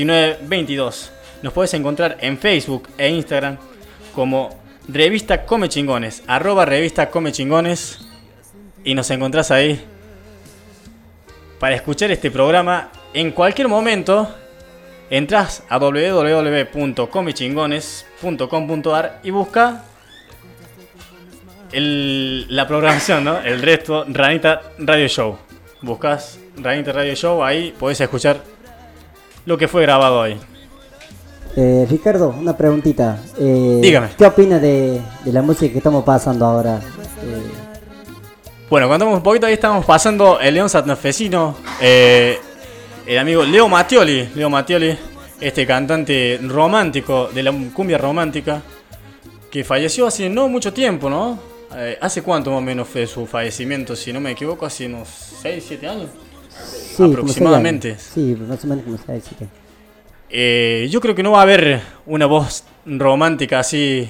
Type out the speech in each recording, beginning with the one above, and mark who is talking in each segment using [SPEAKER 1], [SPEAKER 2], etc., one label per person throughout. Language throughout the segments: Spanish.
[SPEAKER 1] 1922. Nos puedes encontrar en Facebook e Instagram como Revista Come Chingones, arroba Revista Come Chingones. Y nos encontrás ahí para escuchar este programa en cualquier momento. Entras a www.comechingones.com.ar y busca la programación, ¿no? El resto, Ranita Radio Show. Buscas Ranita Radio Show, ahí podés escuchar lo que fue grabado hoy.
[SPEAKER 2] Eh, Ricardo, una preguntita. Eh,
[SPEAKER 1] Dígame.
[SPEAKER 2] ¿Qué opinas de, de la música que estamos pasando ahora? Eh,
[SPEAKER 1] Bueno, contamos un poquito, ahí estamos pasando el León Santafesino, eh, el amigo Leo Mattioli, Leo Mattioli, este cantante romántico de la cumbia romántica, que falleció hace no mucho tiempo, ¿no? ¿Hace cuánto más o menos fue su fallecimiento? Si no me equivoco, hace unos 6, 7 años.
[SPEAKER 2] Sí,
[SPEAKER 1] Aproximadamente.
[SPEAKER 2] Sí, más o menos como seis, siete.
[SPEAKER 1] Eh, yo creo que no va a haber una voz romántica así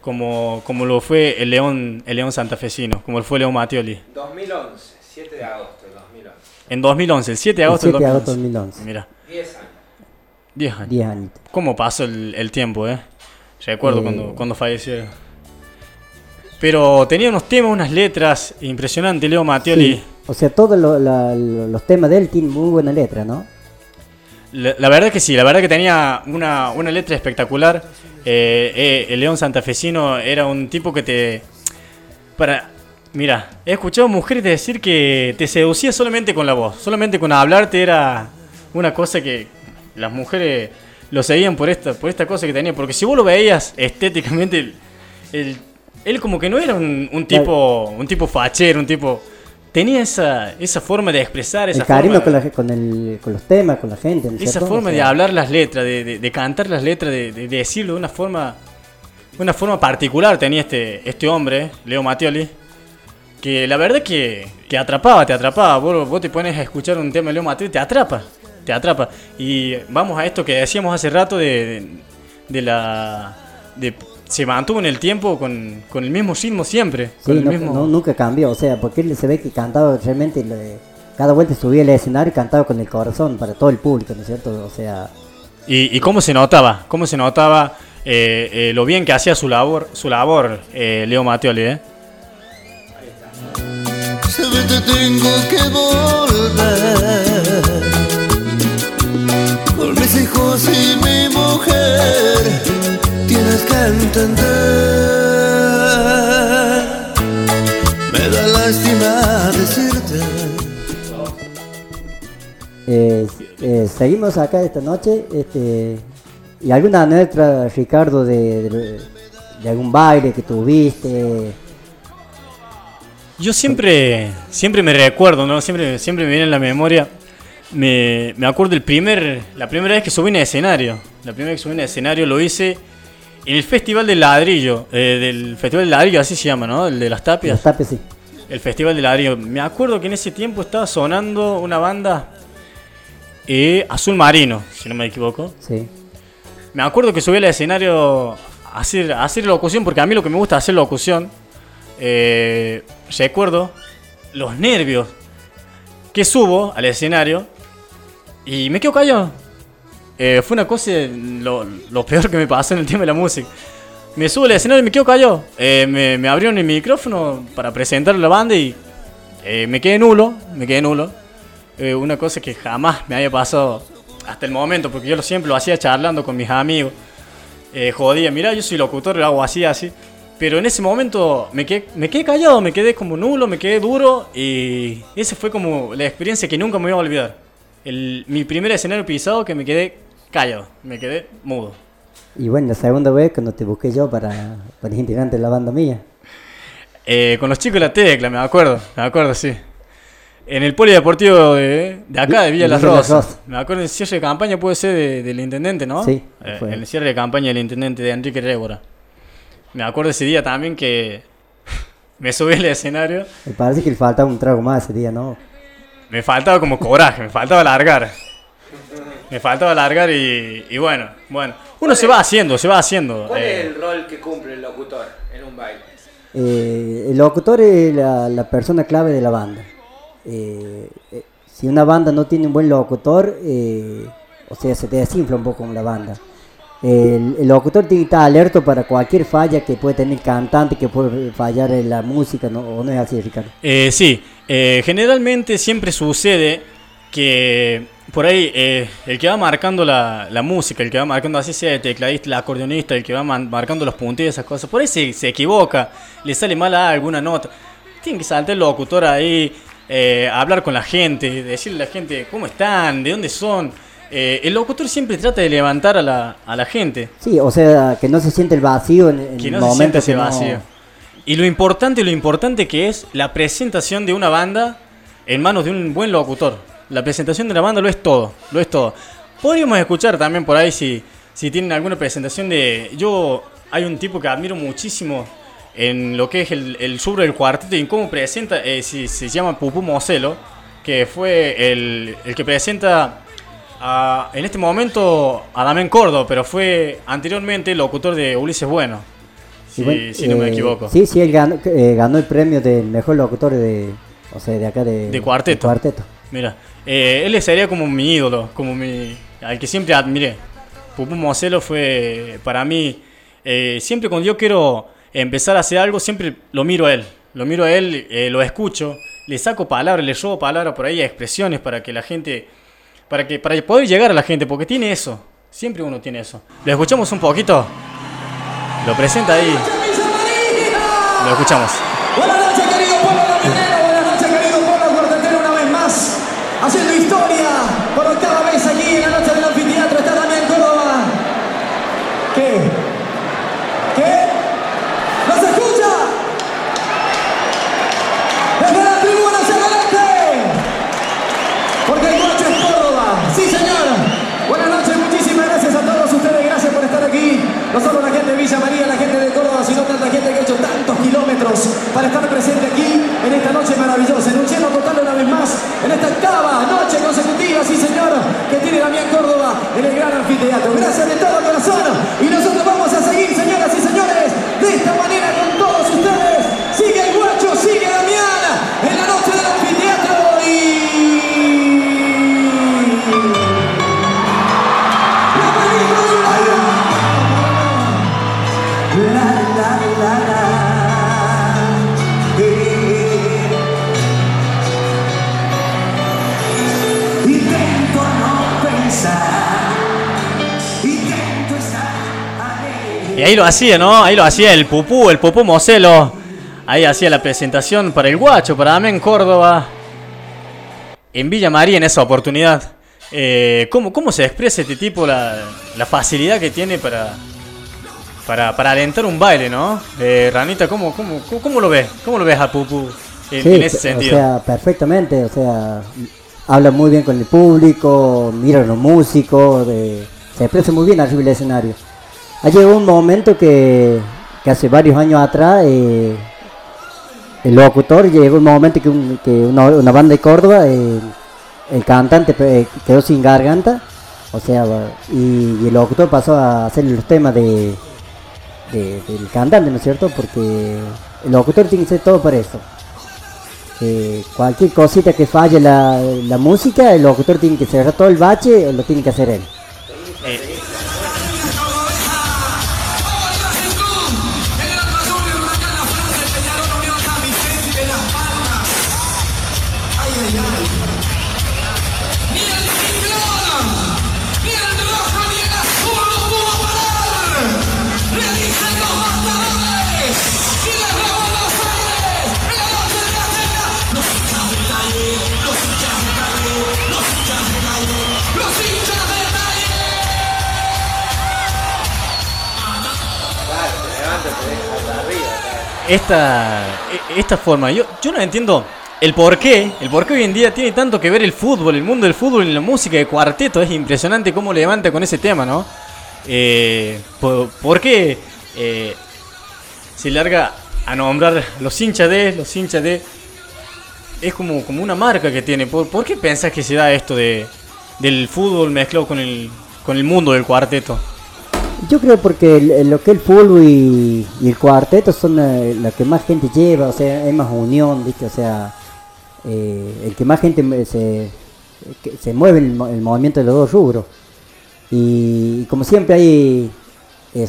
[SPEAKER 1] como, como lo fue el León, el León Santafesino, como lo fue Leo Mattioli.
[SPEAKER 3] 2011, 7 de agosto de 2011.
[SPEAKER 1] En 2011, el 7 de
[SPEAKER 2] El
[SPEAKER 1] agosto
[SPEAKER 2] 7 de
[SPEAKER 1] del
[SPEAKER 2] agosto
[SPEAKER 1] 2011.
[SPEAKER 2] del 2011.
[SPEAKER 1] Mira,
[SPEAKER 3] 10 años.
[SPEAKER 1] 10 años.
[SPEAKER 2] 10 años.
[SPEAKER 1] ¿Cómo pasó el, el tiempo, eh? Recuerdo
[SPEAKER 2] Eh.
[SPEAKER 1] cuando, cuando falleció. Pero tenía unos temas, unas letras impresionantes, Leo Mattioli.
[SPEAKER 2] Sí, O sea, todos lo- los temas de él tienen muy buena letra, ¿no?
[SPEAKER 1] La, la verdad que sí, la verdad que tenía una, una letra espectacular. Eh, eh, el León Santafesino era un tipo que te... Para... Mira, he escuchado mujeres decir que te seducía solamente con la voz, solamente con hablarte era una cosa que las mujeres lo seguían por esta, por esta cosa que tenía. Porque si vos lo veías estéticamente, el- el- él como que no era un, un tipo un tipo fachero, un tipo... Tenía esa, esa forma de expresar, esa
[SPEAKER 2] el cariño
[SPEAKER 1] forma-
[SPEAKER 2] con, la, con, el, con los temas, con la gente. ¿no es
[SPEAKER 1] esa
[SPEAKER 2] cierto?
[SPEAKER 1] forma de hablar las letras, de, de- de cantar las letras, de, de decirlo de una forma, una forma particular tenía este, este hombre, Leo Mattioli, que la verdad que, que atrapaba, te atrapaba. Vos, vos te pones a escuchar un tema de Leo Mattioli, te atrapa, te atrapa. Y vamos a esto que decíamos hace rato de, de, de la... de- se mantuvo en el tiempo con, con el mismo ritmo siempre.
[SPEAKER 2] Sí,
[SPEAKER 1] con el
[SPEAKER 2] no-
[SPEAKER 1] mismo...
[SPEAKER 2] no- nunca cambió, o sea, porque él se ve que cantaba realmente, le- cada vuelta subía al escenario y cantaba con el corazón para todo el público, ¿no es cierto? O sea,
[SPEAKER 1] Y, y cómo se notaba, cómo se notaba eh, eh, lo bien que hacía su labor, su labor eh, Leo Mattioli, ¿eh?
[SPEAKER 4] Se ve te tengo que volver Con mis hijos y mi mujer Tienes que entender Me da lástima decirte
[SPEAKER 2] eh, eh, seguimos acá esta noche, este, y alguna anécdota, Ricardo, de, de- de algún baile que tuviste,
[SPEAKER 1] Yo siempre, siempre me recuerdo, ¿no? Siempre, siempre me viene en la memoria. Me, me acuerdo el primer, la primera vez que subí en escenario. La primera vez que subí en escenario lo hice el Festival del Ladrillo. eh, del Festival del Ladrillo, así se llama, ¿no? El de las tapias.
[SPEAKER 2] los tapes, sí.
[SPEAKER 1] El Festival del Ladrillo. Me acuerdo que en ese tiempo estaba sonando una banda eh, Azul Marino, si no me equivoco.
[SPEAKER 2] sí.
[SPEAKER 1] Me acuerdo que subí al escenario a hacer, a hacer locución, porque a mí lo que me gusta es hacer locución. Eh, recuerdo los nervios que subo al escenario y me quedo callado. Eh, fue una cosa, lo, lo peor que me pasó en el tema de la música. Me subo al escenario y me quedo callado. Eh, me, me abrieron el micrófono para presentar la banda y eh, me quedé nulo, me quedé nulo. Eh, una cosa que jamás me había pasado hasta el momento, porque yo siempre lo hacía charlando con mis amigos. Eh, jodía, mira, yo soy locutor, lo hago así, así. Pero en ese momento me quedé, me quedé callado, me quedé como nulo, me quedé duro y esa fue como la experiencia que nunca me voy a olvidar. El, mi primer escenario pisado que me quedé callado, me quedé mudo.
[SPEAKER 2] Y bueno, la segunda vez cuando te busqué yo para, para integrante de la banda mía.
[SPEAKER 1] Eh, con los chicos de la tecla, me acuerdo, me acuerdo, sí. En el polideportivo de, de acá, de Villa Las Rosas. Me acuerdo el cierre de campaña puede ser de- del intendente, ¿no?
[SPEAKER 2] Sí,
[SPEAKER 1] Eh, el cierre de campaña del intendente de Enrique Rébora. Me acuerdo ese día también que me subí al escenario.
[SPEAKER 2] Me parece que le faltaba un trago más ese día, ¿no?
[SPEAKER 1] Me faltaba como coraje, me faltaba largar. Me faltaba largar y, y bueno, bueno. Uno se va haciendo, se va haciendo.
[SPEAKER 3] ¿Cuál
[SPEAKER 1] eh,
[SPEAKER 3] es el rol que cumple el locutor en un baile?
[SPEAKER 2] Eh, el locutor es la, la persona clave de la banda. Eh, eh, si una banda no tiene un buen locutor, eh, o sea, se te desinfla un poco con la banda. El, el locutor tiene que estar alerta para cualquier falla que puede tener el cantante, que puede fallar en la música, ¿no? ¿O no es así, Ricardo?
[SPEAKER 1] Eh, sí, eh, generalmente siempre sucede que por ahí eh, el que va marcando la, la música, el que va marcando así sea el tecladista, el acordeonista, el que va marcando los puntillos, esas cosas, por ahí se, se equivoca, le sale mal a alguna nota. Tiene que saltar el locutor ahí, eh, hablar con la gente, decirle a la gente cómo están, de dónde son. Eh, el locutor siempre trata de levantar a la, a la gente.
[SPEAKER 2] Sí, o sea, que no se siente el vacío en, en
[SPEAKER 1] Que
[SPEAKER 2] el
[SPEAKER 1] no se
[SPEAKER 2] momento
[SPEAKER 1] ese
[SPEAKER 2] que no-
[SPEAKER 1] vacío. Y lo importante, lo importante que es la presentación de una banda en manos de un buen locutor. La presentación de la banda lo es todo, lo es todo. Podríamos escuchar también por ahí si, si tienen alguna presentación de... Yo, hay un tipo que admiro muchísimo en lo que es el, el sobre del cuarteto y en cómo presenta, eh, si, se llama Pupú Moselo, que fue el, el que presenta a- en este momento a Damián Cordo, pero fue anteriormente locutor de Ulises Bueno. Si,
[SPEAKER 2] bueno,
[SPEAKER 1] si no me
[SPEAKER 2] eh,
[SPEAKER 1] equivoco.
[SPEAKER 2] Sí, sí, él ganó, eh, ganó el premio del mejor locutor de, o sea, de acá de,
[SPEAKER 1] De cuarteto.
[SPEAKER 2] cuarteto.
[SPEAKER 1] Mira, eh, él sería como mi ídolo, como mi. al que siempre admiré. Pupú Moselo fue para mí. eh, siempre cuando yo quiero empezar a hacer algo, siempre lo miro a él. Lo miro a él, eh, lo escucho, le saco palabras, le robo palabras por ahí, expresiones para que la gente. Para, que, para poder llegar a la gente, porque tiene eso. Siempre uno tiene eso. ¿Lo escuchamos un poquito? Lo presenta ahí. Lo escuchamos.
[SPEAKER 5] Para estar presente aquí en esta noche maravillosa. En un lleno total una vez más, en esta octava noche consecutiva, sí señor, que tiene Damián Córdoba en el gran anfiteatro. Gracias de todo corazón. Y nosotros vamos a seguir, señoras y señores, de esta manera con todos ustedes. Y
[SPEAKER 1] ahí lo hacía, ¿no? Ahí lo hacía el pupú, el pupú Moselo. Ahí hacía la presentación para el guacho, para Damián Córdoba. En Villa María en esa oportunidad. Eh, ¿cómo, ¿Cómo se expresa este tipo la, la facilidad que tiene para, para, para alentar un baile, ¿no? Eh, Ranita, ¿cómo, cómo, cómo, lo ves? ¿Cómo lo ves a Pupú en,
[SPEAKER 2] Sí,
[SPEAKER 1] en ese
[SPEAKER 2] o
[SPEAKER 1] sentido?
[SPEAKER 2] sea, perfectamente, o sea, habla muy bien con el público, mira a los músicos, de- se expresa muy bien arriba del escenario. Ha llegado un momento que, hace varios años atrás, eh, el locutor llegó un momento que, un- que una, banda de Córdoba, eh, el cantante eh, quedó sin garganta, o sea, y, el locutor pasó a hacer los temas de, de- del cantante, ¿no es cierto? Porque el locutor tiene que ser todo para eso. Cualquier cosita que falle la, la música, el locutor tiene que cerrar todo el bache, lo tiene que hacer él.
[SPEAKER 1] Esta, e- esta forma. Yo, yo no entiendo el por qué. El por qué hoy en día tiene tanto que ver el fútbol, el mundo del fútbol y la música de cuarteto. Es impresionante cómo levanta con ese tema, ¿no? Eh, por, qué eh, se larga a nombrar los hinchas de, los hinchas de. Es como, como una marca que tiene. ¿Por, por qué pensás que se da esto de, del fútbol mezclado con el, con el mundo del cuarteto?
[SPEAKER 2] Yo creo porque el- lo que el fútbol y, y el cuarteto son la que más gente lleva, o sea, hay más unión, ¿viste? O sea, eh, el que más gente se, que se mueve el, el movimiento de los dos rubros. Y, como siempre hay, eh,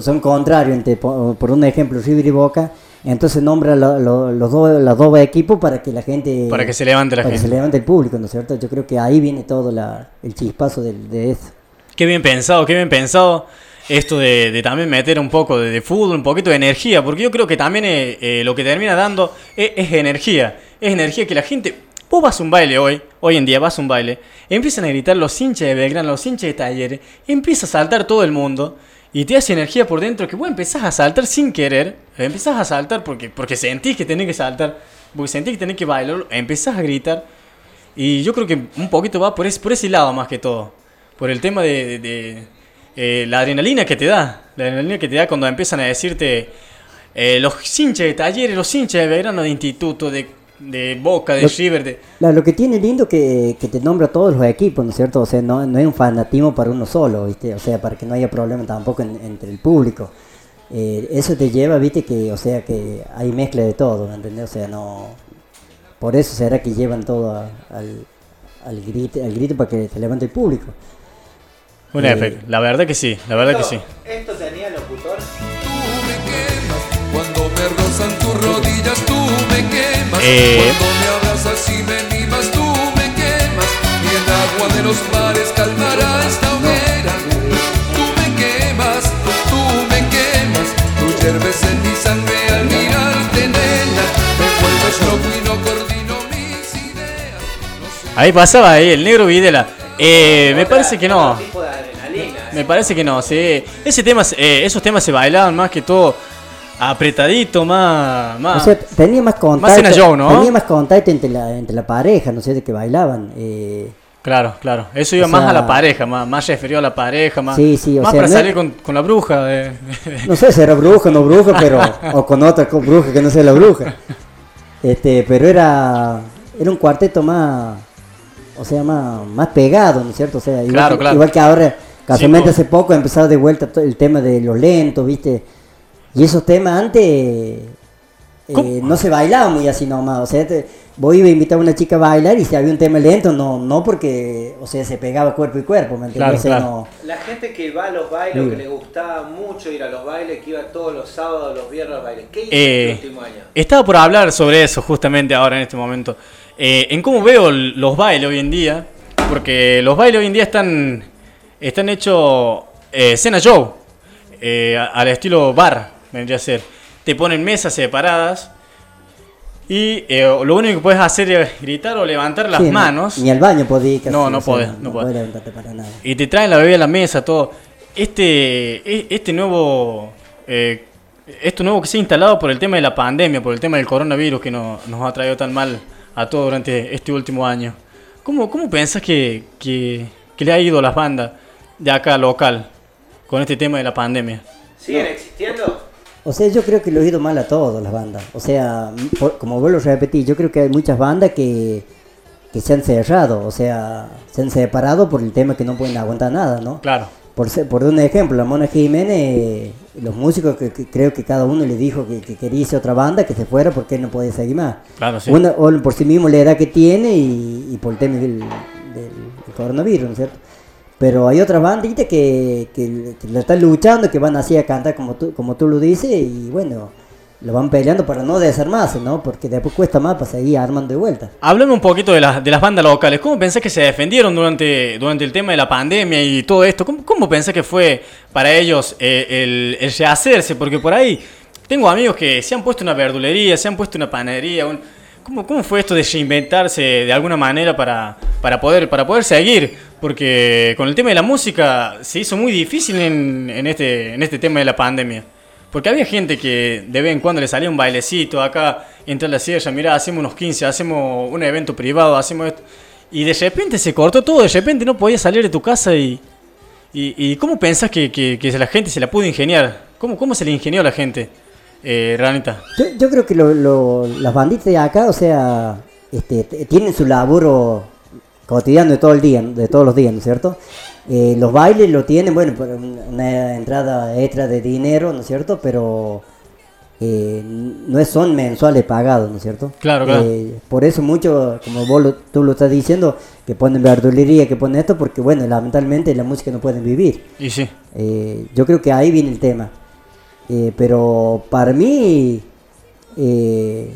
[SPEAKER 2] son contrarios, entre, por, un ejemplo, River y Boca, entonces nombra lo- lo- los, dos, los dos equipos para que la gente...
[SPEAKER 1] Para que se levante la
[SPEAKER 2] para que
[SPEAKER 1] gente.
[SPEAKER 2] se levante el público, ¿no es cierto? Yo creo que ahí viene todo la, el chispazo del- de, eso.
[SPEAKER 1] Qué bien pensado, qué bien pensado esto de, también meter un poco de, fútbol, un poquito de energía, porque yo creo que también eh, eh, lo que termina dando es, es energía, es energía que la gente, vos vas a un baile hoy, hoy en día vas a un baile, empiezan a gritar los hinchas de Belgrano, los hinchas de Talleres, empieza a saltar todo el mundo y te hace energía por dentro que vos empezás a saltar sin querer, empezás a saltar porque, porque sentís que tenés que saltar, porque sentís que tenés que bailar, empezás a gritar y yo creo que un poquito va por ese, por ese lado más que todo. Por el tema de, de- de, eh, la adrenalina que te da. La adrenalina que te da cuando empiezan a decirte eh, los hinchas de talleres, los hinchas de verano de instituto, de, de Boca, de
[SPEAKER 2] Lo-
[SPEAKER 1] River. De...
[SPEAKER 2] La- lo que tiene lindo que, que te nombra todos los equipos, ¿no es cierto? O sea, no, no es un fanatismo para uno solo, ¿viste? O sea, para que no haya problema tampoco en- entre el público. Eh, eso te lleva, ¿viste? Que, o sea, que hay mezcla de todo, ¿me ¿entendés? O sea, no... Por eso será que llevan todo a- al, al, grito, al grito para que se levante el público.
[SPEAKER 1] Un
[SPEAKER 2] Eh,
[SPEAKER 1] efecto. La verdad que sí, la verdad que sí.
[SPEAKER 3] Esto tenía locutor.
[SPEAKER 4] Tú me quemas cuando me rozan tus rodillas, tú me quemas.
[SPEAKER 1] Eh.
[SPEAKER 4] Cuando me abrazas y me mimas, tú me quemas. Y el agua de los mares calmará esta hoguera. Tú me quemas, tú me quemas. Tú hierves en mi sangre al mirarte, nena. Me vuelves loco y no coordino mis ideas. No sé
[SPEAKER 1] Ahí pasaba ahí el negro Videla. Eh, me parece que no. Me parece que no, sí. Ese tema, eh, esos temas se bailaban más que todo apretadito, más... más
[SPEAKER 2] O sea, tenía más contacto,
[SPEAKER 1] cena show, ¿no?
[SPEAKER 2] tenía más contacto entre la, entre la pareja, ¿no sé, de que bailaban. Eh,
[SPEAKER 1] Claro, claro. Eso iba
[SPEAKER 2] O
[SPEAKER 1] más a la pareja, más, más referido a la pareja, más,
[SPEAKER 2] Sí, sí, o
[SPEAKER 1] más
[SPEAKER 2] sea,
[SPEAKER 1] para
[SPEAKER 2] no
[SPEAKER 1] salir
[SPEAKER 2] es-
[SPEAKER 1] con, con la bruja.
[SPEAKER 2] No sé si era bruja o no bruja, pero. o con otra co- bruja que no sea la bruja. Este, pero era. Era un cuarteto más. O sea, más, más pegado, ¿no es cierto? O sea, igual,
[SPEAKER 1] Claro,
[SPEAKER 2] que,
[SPEAKER 1] claro.
[SPEAKER 2] igual que ahora, casualmente hace poco ha empezado de vuelta el tema de los lentos, ¿viste? Y esos temas antes. eh, no se bailaban muy así nomás. O sea, te, voy a invitar a una chica a bailar y si había un tema lento, no, no porque. O sea, se pegaba cuerpo y cuerpo, ¿me entiendes?
[SPEAKER 1] Claro,
[SPEAKER 2] O sea,
[SPEAKER 1] claro.
[SPEAKER 2] no-
[SPEAKER 3] La gente que va a los bailes,
[SPEAKER 2] Sí.
[SPEAKER 3] que le gustaba mucho ir a los bailes, que iba todos los sábados, los viernes a los bailes. ¿Qué hizo
[SPEAKER 1] Eh,
[SPEAKER 3] el último año?
[SPEAKER 1] Estaba por hablar sobre eso justamente ahora en este momento. Eh, en cómo veo los bailes hoy en día. Porque los bailes hoy en día están, están hechos eh, cena show. eh, al estilo bar, vendría a ser. Te ponen mesas separadas. Y eh, lo único que puedes hacer es gritar o levantar las
[SPEAKER 2] Sí, no-
[SPEAKER 1] manos.
[SPEAKER 2] Ni al baño podía casi,
[SPEAKER 1] No, no podés, no
[SPEAKER 2] no
[SPEAKER 1] podés.
[SPEAKER 2] podés levantarte para nada.
[SPEAKER 1] Y te traen la bebida a la mesa, todo. Este, e- este nuevo, esto nuevo que se ha instalado por el tema de la pandemia, por el tema del coronavirus que no- nos ha traído tan mal a todos durante este último año. ¿Cómo, cómo pensás que, que, que le ha ido a las bandas de acá local con este tema de la pandemia?
[SPEAKER 3] ¿Siguen existiendo?
[SPEAKER 2] O sea, yo creo que lo he ido mal a todas las bandas. O sea, por- como vos lo repetís, yo creo que hay muchas bandas que, que se han cerrado, o sea, se han separado por el tema que no pueden aguantar nada, ¿no?
[SPEAKER 1] Claro,
[SPEAKER 2] Por, por dar un ejemplo, la Mona Jiménez, los músicos que, que creo que cada uno le dijo que, que quería irse a otra banda, que se fuera porque él no podía seguir más.
[SPEAKER 1] claro, sí.
[SPEAKER 2] Una, o por sí mismo la edad que tiene y, y por el tema del, del- del coronavirus, ¿no es cierto? Pero hay otras banditas que, que, que la están luchando, que van así a cantar como tú, como tú lo dices, y bueno, lo van peleando para no desarmarse, ¿no? Porque después cuesta más para seguir armando de vuelta.
[SPEAKER 1] Háblame un poquito de, las de las bandas locales. ¿Cómo pensás que se defendieron durante, durante el tema de la pandemia y todo esto? ¿Cómo, cómo pensás que fue para ellos eh, el, el rehacerse? Porque por ahí tengo amigos que se han puesto una verdulería, se han puesto una panadería. un- ¿Cómo, ¿Cómo fue esto de reinventarse de alguna manera para, para, poder, para poder seguir? Porque con el tema de la música se hizo muy difícil en, en este, en este tema de la pandemia. Porque había gente que de vez en cuando le salía un bailecito acá, entre la sierra, mirá, hacemos unos 15, hacemos un evento privado, hacemos esto. Y de repente se cortó todo, de repente no podías salir de tu casa y... ¿Y, y cómo pensás que, que, que la gente se la pudo ingeniar? ¿Cómo, cómo se le ingenió a la gente, eh, Ranita?
[SPEAKER 2] Yo, yo creo que lo- lo- las banditas de acá, o sea, este, tienen su laburo cotidiano de todo el día, de todos los días, ¿no es cierto? Eh, los bailes lo tienen, bueno, por un- una entrada extra de dinero, ¿no es cierto? Pero eh, no son mensuales pagados, ¿no es cierto?
[SPEAKER 1] Claro, claro.
[SPEAKER 2] Eh, por eso mucho, como vos lo- tú lo estás diciendo, que ponen verdulería, que ponen esto, porque bueno, lamentablemente la música no pueden vivir.
[SPEAKER 1] Y sí,
[SPEAKER 2] Eh, yo creo que ahí viene el tema. Eh, pero para mí, eh,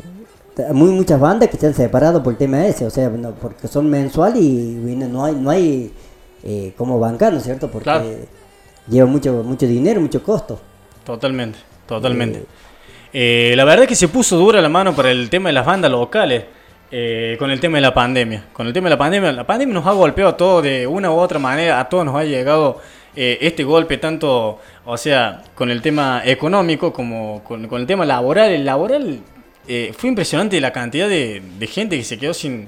[SPEAKER 2] muy muchas bandas que se han separado por el tema ese, o sea, no, porque son mensuales y no hay, no hay eh, cómo bancar, ¿no es cierto? Porque
[SPEAKER 1] Claro.
[SPEAKER 2] lleva mucho, mucho dinero, mucho costo.
[SPEAKER 1] totalmente, totalmente. La verdad es que se puso dura la mano para el tema de las bandas locales eh, con el tema de la pandemia. Con el tema de la pandemia, la pandemia nos ha golpeado a todos de una u otra manera, a todos nos ha llegado eh, este golpe tanto, o sea, con el tema económico como con, con el tema laboral. El laboral eh, fue impresionante la cantidad de, de gente que se quedó sin,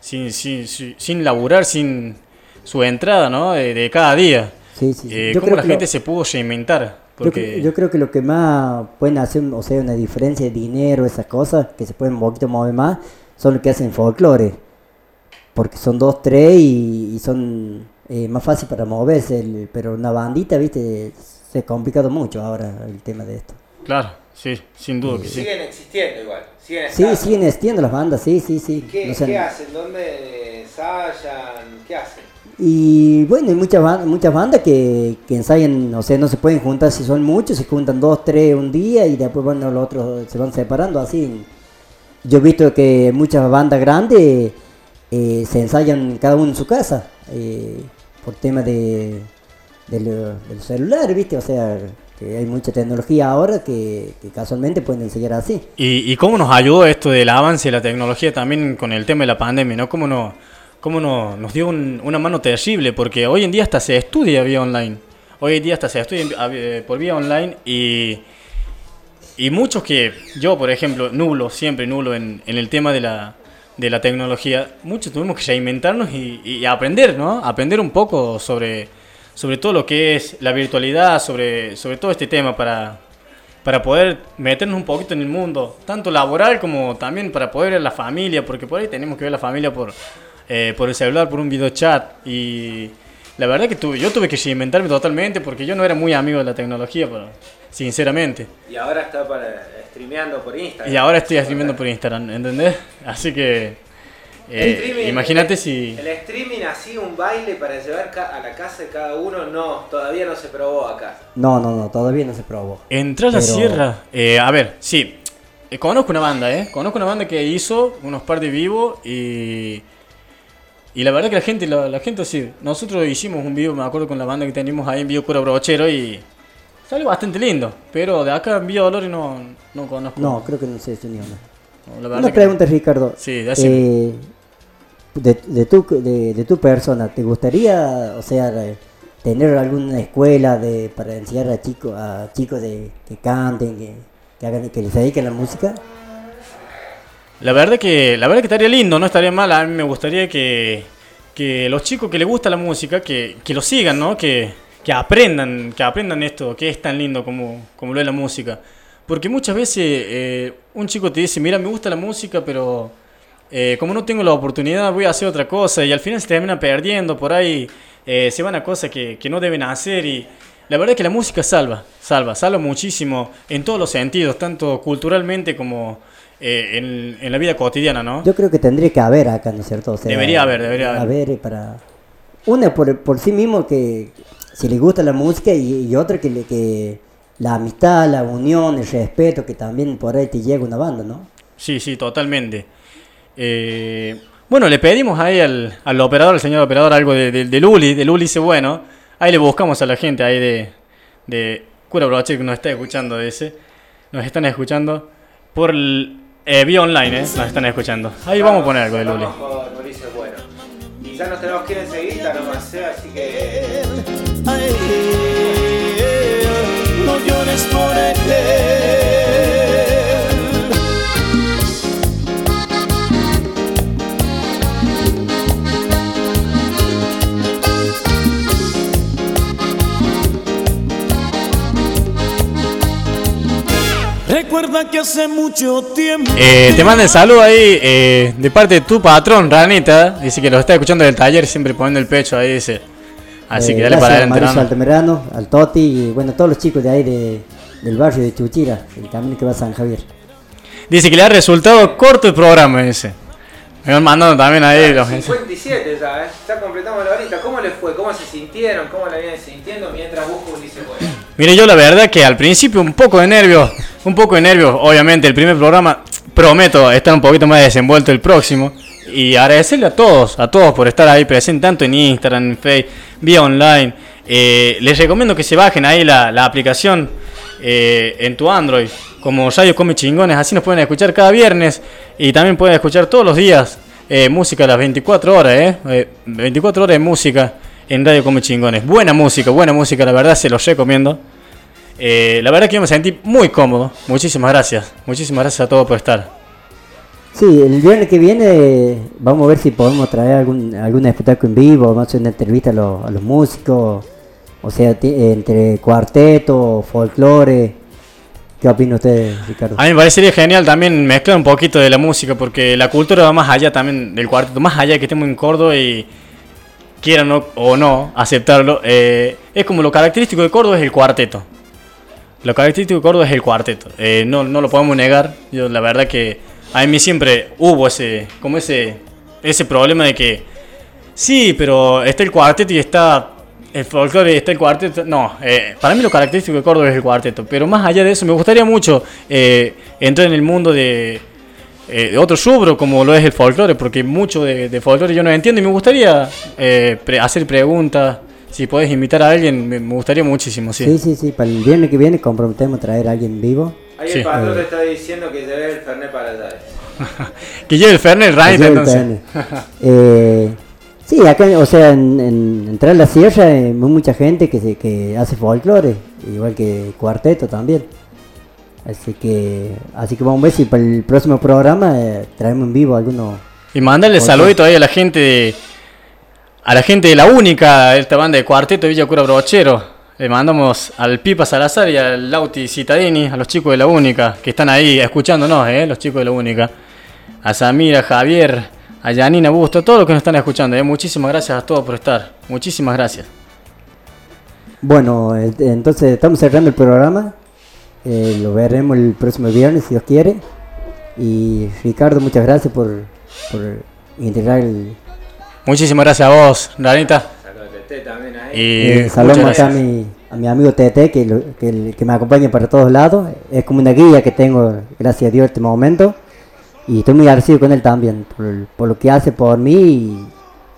[SPEAKER 1] sin, sin, sin, sin laburar, sin su entrada, ¿no? De, de cada día.
[SPEAKER 2] Sí, sí, sí.
[SPEAKER 1] Eh,
[SPEAKER 2] Yo
[SPEAKER 1] cómo
[SPEAKER 2] creo
[SPEAKER 1] la
[SPEAKER 2] que
[SPEAKER 1] gente
[SPEAKER 2] lo-
[SPEAKER 1] se pudo reinventar.
[SPEAKER 2] Yo,
[SPEAKER 1] Porque...
[SPEAKER 2] yo creo que lo que más pueden hacer, o sea, una diferencia de dinero, esas cosas, que se pueden un poquito mover más, son lo que hacen folclore. Porque son dos, tres y, y son eh, más fácil para moverse. el- pero una bandita, viste, se ha complicado mucho ahora el tema de esto.
[SPEAKER 1] Claro, sí, sin duda que sí.
[SPEAKER 3] Siguen existiendo igual. Siguen
[SPEAKER 2] Sí,
[SPEAKER 3] estando.
[SPEAKER 2] siguen existiendo las bandas, sí, sí, sí.
[SPEAKER 3] ¿Qué,
[SPEAKER 2] No sé,
[SPEAKER 3] qué hacen? ¿Dónde ensayan? ¿Qué hacen?
[SPEAKER 2] Y bueno, hay muchas bandas, muchas bandas que, que ensayan, o sea, no se pueden juntar si son muchos, se juntan dos, tres un día y después bueno, los otros se van separando así. Yo he visto que muchas bandas grandes eh, se ensayan cada uno en su casa eh, por tema de, de, lo- los ¿viste? O sea, que hay mucha tecnología ahora que, casualmente pueden ensayar así.
[SPEAKER 1] ¿Y, cómo nos ayudó esto del avance de la tecnología también con el tema de la pandemia, ¿no? ¿Cómo, no, cómo no- nos dio un- una mano terrible? Porque hoy en día hasta se estudia vía online. Hoy en día hasta se estudia eh, por vía online y, y muchos que, yo por ejemplo, nulo, siempre nulo en el tema de la, de la tecnología, muchos tuvimos que reinventarnos y, y aprender, ¿no? Aprender un poco sobre, sobre todo lo que es la virtualidad, sobre, sobre todo este tema para, para poder meternos un poquito en el mundo, tanto laboral como también para poder ver a la familia, porque por ahí tenemos que ver a la familia por, eh, por el celular, por un video chat. Y la verdad que tuve, yo tuve que reinventarme totalmente porque yo no era muy amigo de la tecnología, pero, sinceramente.
[SPEAKER 3] Y ahora está para streameando por Instagram.
[SPEAKER 1] Y ahora estoy streamando por Instagram, ¿entendés? Así que
[SPEAKER 3] El
[SPEAKER 1] eh,
[SPEAKER 3] streaming-
[SPEAKER 1] imagínate si...
[SPEAKER 3] El streaming así, un baile para llevar a la casa de cada uno, no, todavía no se probó acá.
[SPEAKER 2] No, no, no, todavía no se probó.
[SPEAKER 1] Entrar a la
[SPEAKER 2] Pero-
[SPEAKER 1] sierra. Eh, a ver, sí. Eh, conozco una banda, ¿eh? Conozco una banda que hizo unos par de vivo y. Y la verdad que la gente, la, la gente sí. Nosotros hicimos un vivo, me acuerdo con la banda que teníamos ahí en Vivo Cura Brochero y. Salió bastante lindo. Pero de acá en Villa Dolores no, no conozco.
[SPEAKER 2] No, creo que no se hizo ni una.
[SPEAKER 1] No,
[SPEAKER 2] Una
[SPEAKER 1] que-
[SPEAKER 2] pregunta, Ricardo.
[SPEAKER 1] Sí.
[SPEAKER 2] Eh, de, de, tu, de, de tu persona, ¿te gustaría, o sea, tener alguna escuela de, para enseñar a chicos, a chicos de, que canten, que, que hagan, que les dediquen a la música?
[SPEAKER 1] La verdad que la verdad que estaría lindo, no estaría mal. A mí me gustaría que, que los chicos que les gusta la música, que, que lo sigan, ¿no? Que, que aprendan, que aprendan esto, que es tan lindo como, como lo es la música. Porque muchas veces eh, un chico te dice, mira, me gusta la música, pero eh, como no tengo la oportunidad, voy a hacer otra cosa. Y al final se termina perdiendo, por ahí eh, se van a cosas que, que no deben hacer. Y la verdad que la música salva, salva, salva muchísimo en todos los sentidos, tanto culturalmente como eh, en, en la vida cotidiana, ¿no?
[SPEAKER 2] Yo creo que tendría que haber acá, ¿no es cierto? O sea,
[SPEAKER 1] Debería haber, debería haber.
[SPEAKER 2] eh, para... Una por, por sí mismo que si le gusta la música y, y otra que, le, que la amistad, la unión, el respeto, que también por ahí te llega una banda, ¿no?
[SPEAKER 1] Sí, sí, totalmente. Eh, bueno, le pedimos ahí al, al operador, al señor operador, algo de, de, de Luli, de Luli dice, bueno, ahí le buscamos a la gente ahí de, de Cura Broche que nos está escuchando ese. Nos están escuchando por el, eh, vía online, ¿eh? Nos están escuchando. Ahí vamos a poner algo de Luli.
[SPEAKER 3] Bueno. Y ya nos tenemos que ir
[SPEAKER 6] él. Recuerda que hace mucho tiempo
[SPEAKER 1] Eh, te manda el saludo ahí eh, de parte de tu patrón, Ranita. Dice que lo está escuchando del taller, siempre poniendo el pecho ahí, dice. Así
[SPEAKER 2] Eh,
[SPEAKER 1] que dale
[SPEAKER 2] gracias
[SPEAKER 1] para adelante, Rano.
[SPEAKER 2] Altamirano, al Toti y bueno, todos los chicos de ahí de, del barrio de Chuchira, el camino que va a San Javier.
[SPEAKER 1] Dice que le ha resultado corto el programa ese. Me van mandando también ahí los
[SPEAKER 3] 57 ya, ¿eh? Ya completamos la horita. ¿Cómo les fue? ¿Cómo se sintieron? ¿Cómo la vienen sintiendo mientras busco Ulises Bueno?
[SPEAKER 1] Mire, yo la verdad que al principio un poco de nervios, un poco de nervios, obviamente el primer programa, prometo estar un poquito más desenvuelto el próximo. Y agradecerle a todos, a todos por estar ahí presentes, tanto en Instagram, en Facebook, vía online. Eh, les recomiendo que se bajen ahí la, la aplicación eh, en tu Android, como Radio Come Chingones, así nos pueden escuchar cada viernes y también pueden escuchar todos los días eh, música a las 24 horas, eh, Eh, 24 horas de música en Radio Come Chingones. Buena música, buena música, la verdad se los recomiendo. La verdad que yo me sentí muy cómodo. Muchísimas gracias. Muchísimas gracias a todos por estar.
[SPEAKER 2] Sí, el viernes que viene vamos a ver si podemos traer algún, algún espectáculo en vivo, vamos a hacer una entrevista a los músicos, o sea, entre cuarteto, folclore. ¿Qué opina usted, Ricardo?
[SPEAKER 1] A mí me parecería genial también mezclar un poquito de la música, porque la cultura va más allá también del cuarteto, más allá de que estemos en Córdoba y quieran o- o no aceptarlo. eh, es como lo característico de Córdoba es el cuarteto. Lo característico de Córdoba es el cuarteto. eh, no, no lo podemos negar. Yo la verdad que a mí siempre hubo ese, como ese, ese problema de que sí, pero está el cuarteto y está el folclore y está el cuarteto. No, eh, para mí lo característico de Córdoba es el cuarteto. Pero más allá de eso, me gustaría mucho eh, entrar en el mundo de, eh, de otro rubro como lo es el folclore, porque mucho de, de folclore yo no entiendo y me gustaría eh, pre- hacer preguntas. Si podés invitar a alguien, me, me gustaría muchísimo, sí.
[SPEAKER 2] Sí, sí, sí, para el viernes que viene comprometemos a traer a alguien vivo.
[SPEAKER 3] Ahí
[SPEAKER 1] Sí.
[SPEAKER 3] el patrón
[SPEAKER 2] Eh.
[SPEAKER 3] te está diciendo que lleve el Fernet para allá.
[SPEAKER 1] Que lleve el Fernet
[SPEAKER 2] el
[SPEAKER 1] entonces.
[SPEAKER 2] Eh, sí, acá, o sea, en, en, en Tras la Sierra hay mucha gente que, se, que hace folclore, igual que cuarteto también. Así que, así que vamos a ver si para el próximo programa eh, traemos en vivo algunos.
[SPEAKER 1] Y mandarle saludito ahí a la gente de, a la gente de la única, esta banda de cuarteto de Villa Cura Brochero. Le mandamos al Pipa Salazar y al Lauti Citadini, a los chicos de la única, que están ahí escuchándonos, eh, los chicos de la única. A Samira, Javier, a Janina Busto, a todos los que nos están escuchando. eh. Muchísimas gracias a todos por estar. Muchísimas gracias.
[SPEAKER 2] Bueno, eh, entonces estamos cerrando el programa. Eh, lo veremos el próximo viernes, si Dios quiere. Y Ricardo, muchas gracias por, por integrar el.
[SPEAKER 1] Muchísimas gracias a vos, Ranita.
[SPEAKER 3] También ahí.
[SPEAKER 1] Y
[SPEAKER 2] saludos acá a mi, a mi amigo Tete, que, lo- que, el- que me acompaña para todos lados. Es como una guía que tengo, gracias a Dios, en este momento. Y estoy muy agradecido con él también, por, por lo que hace por mí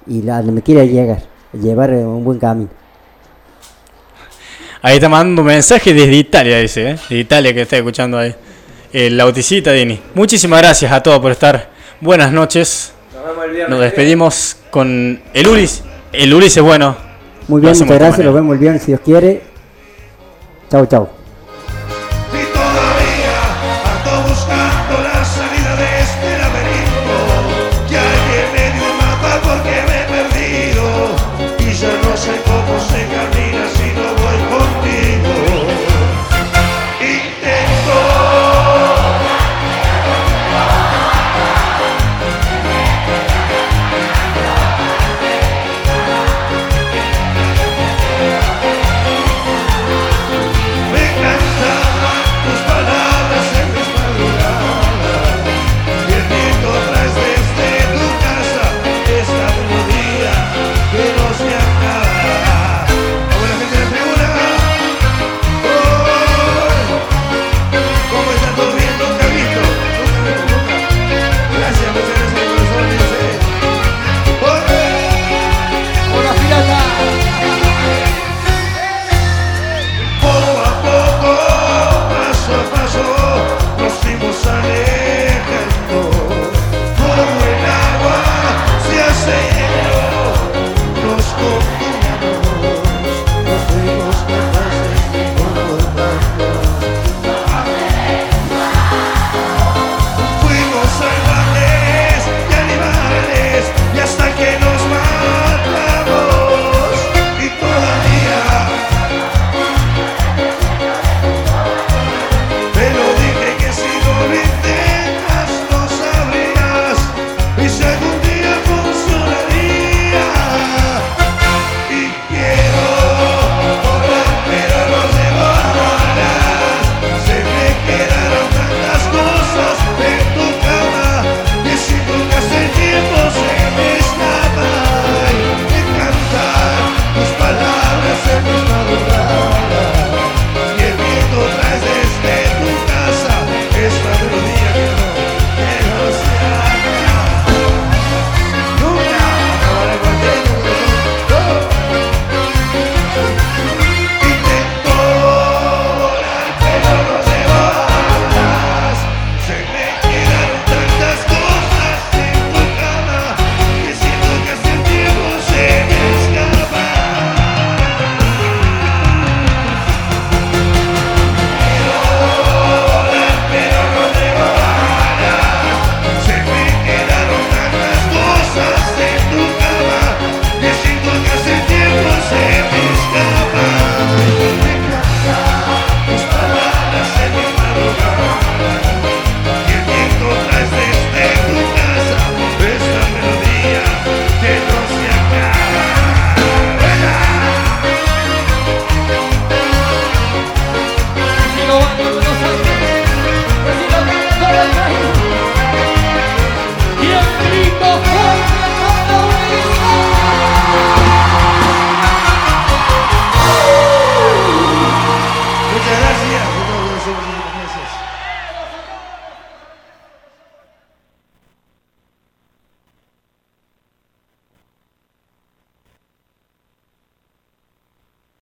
[SPEAKER 2] y, y a donde me quiere llegar, llevar eh, un buen camino.
[SPEAKER 1] Ahí está mandando un mensaje desde Italia, dice, ¿eh? De Italia que está escuchando ahí. El Lauticita Dini. Muchísimas gracias a todos por estar. Buenas noches.
[SPEAKER 3] Nos vemos el viernes.
[SPEAKER 1] Nos despedimos con el Ulis. El Ulis es bueno.
[SPEAKER 2] Muy bien, muchas gracias, nos vemos el viernes si Dios quiere. Chau, chau.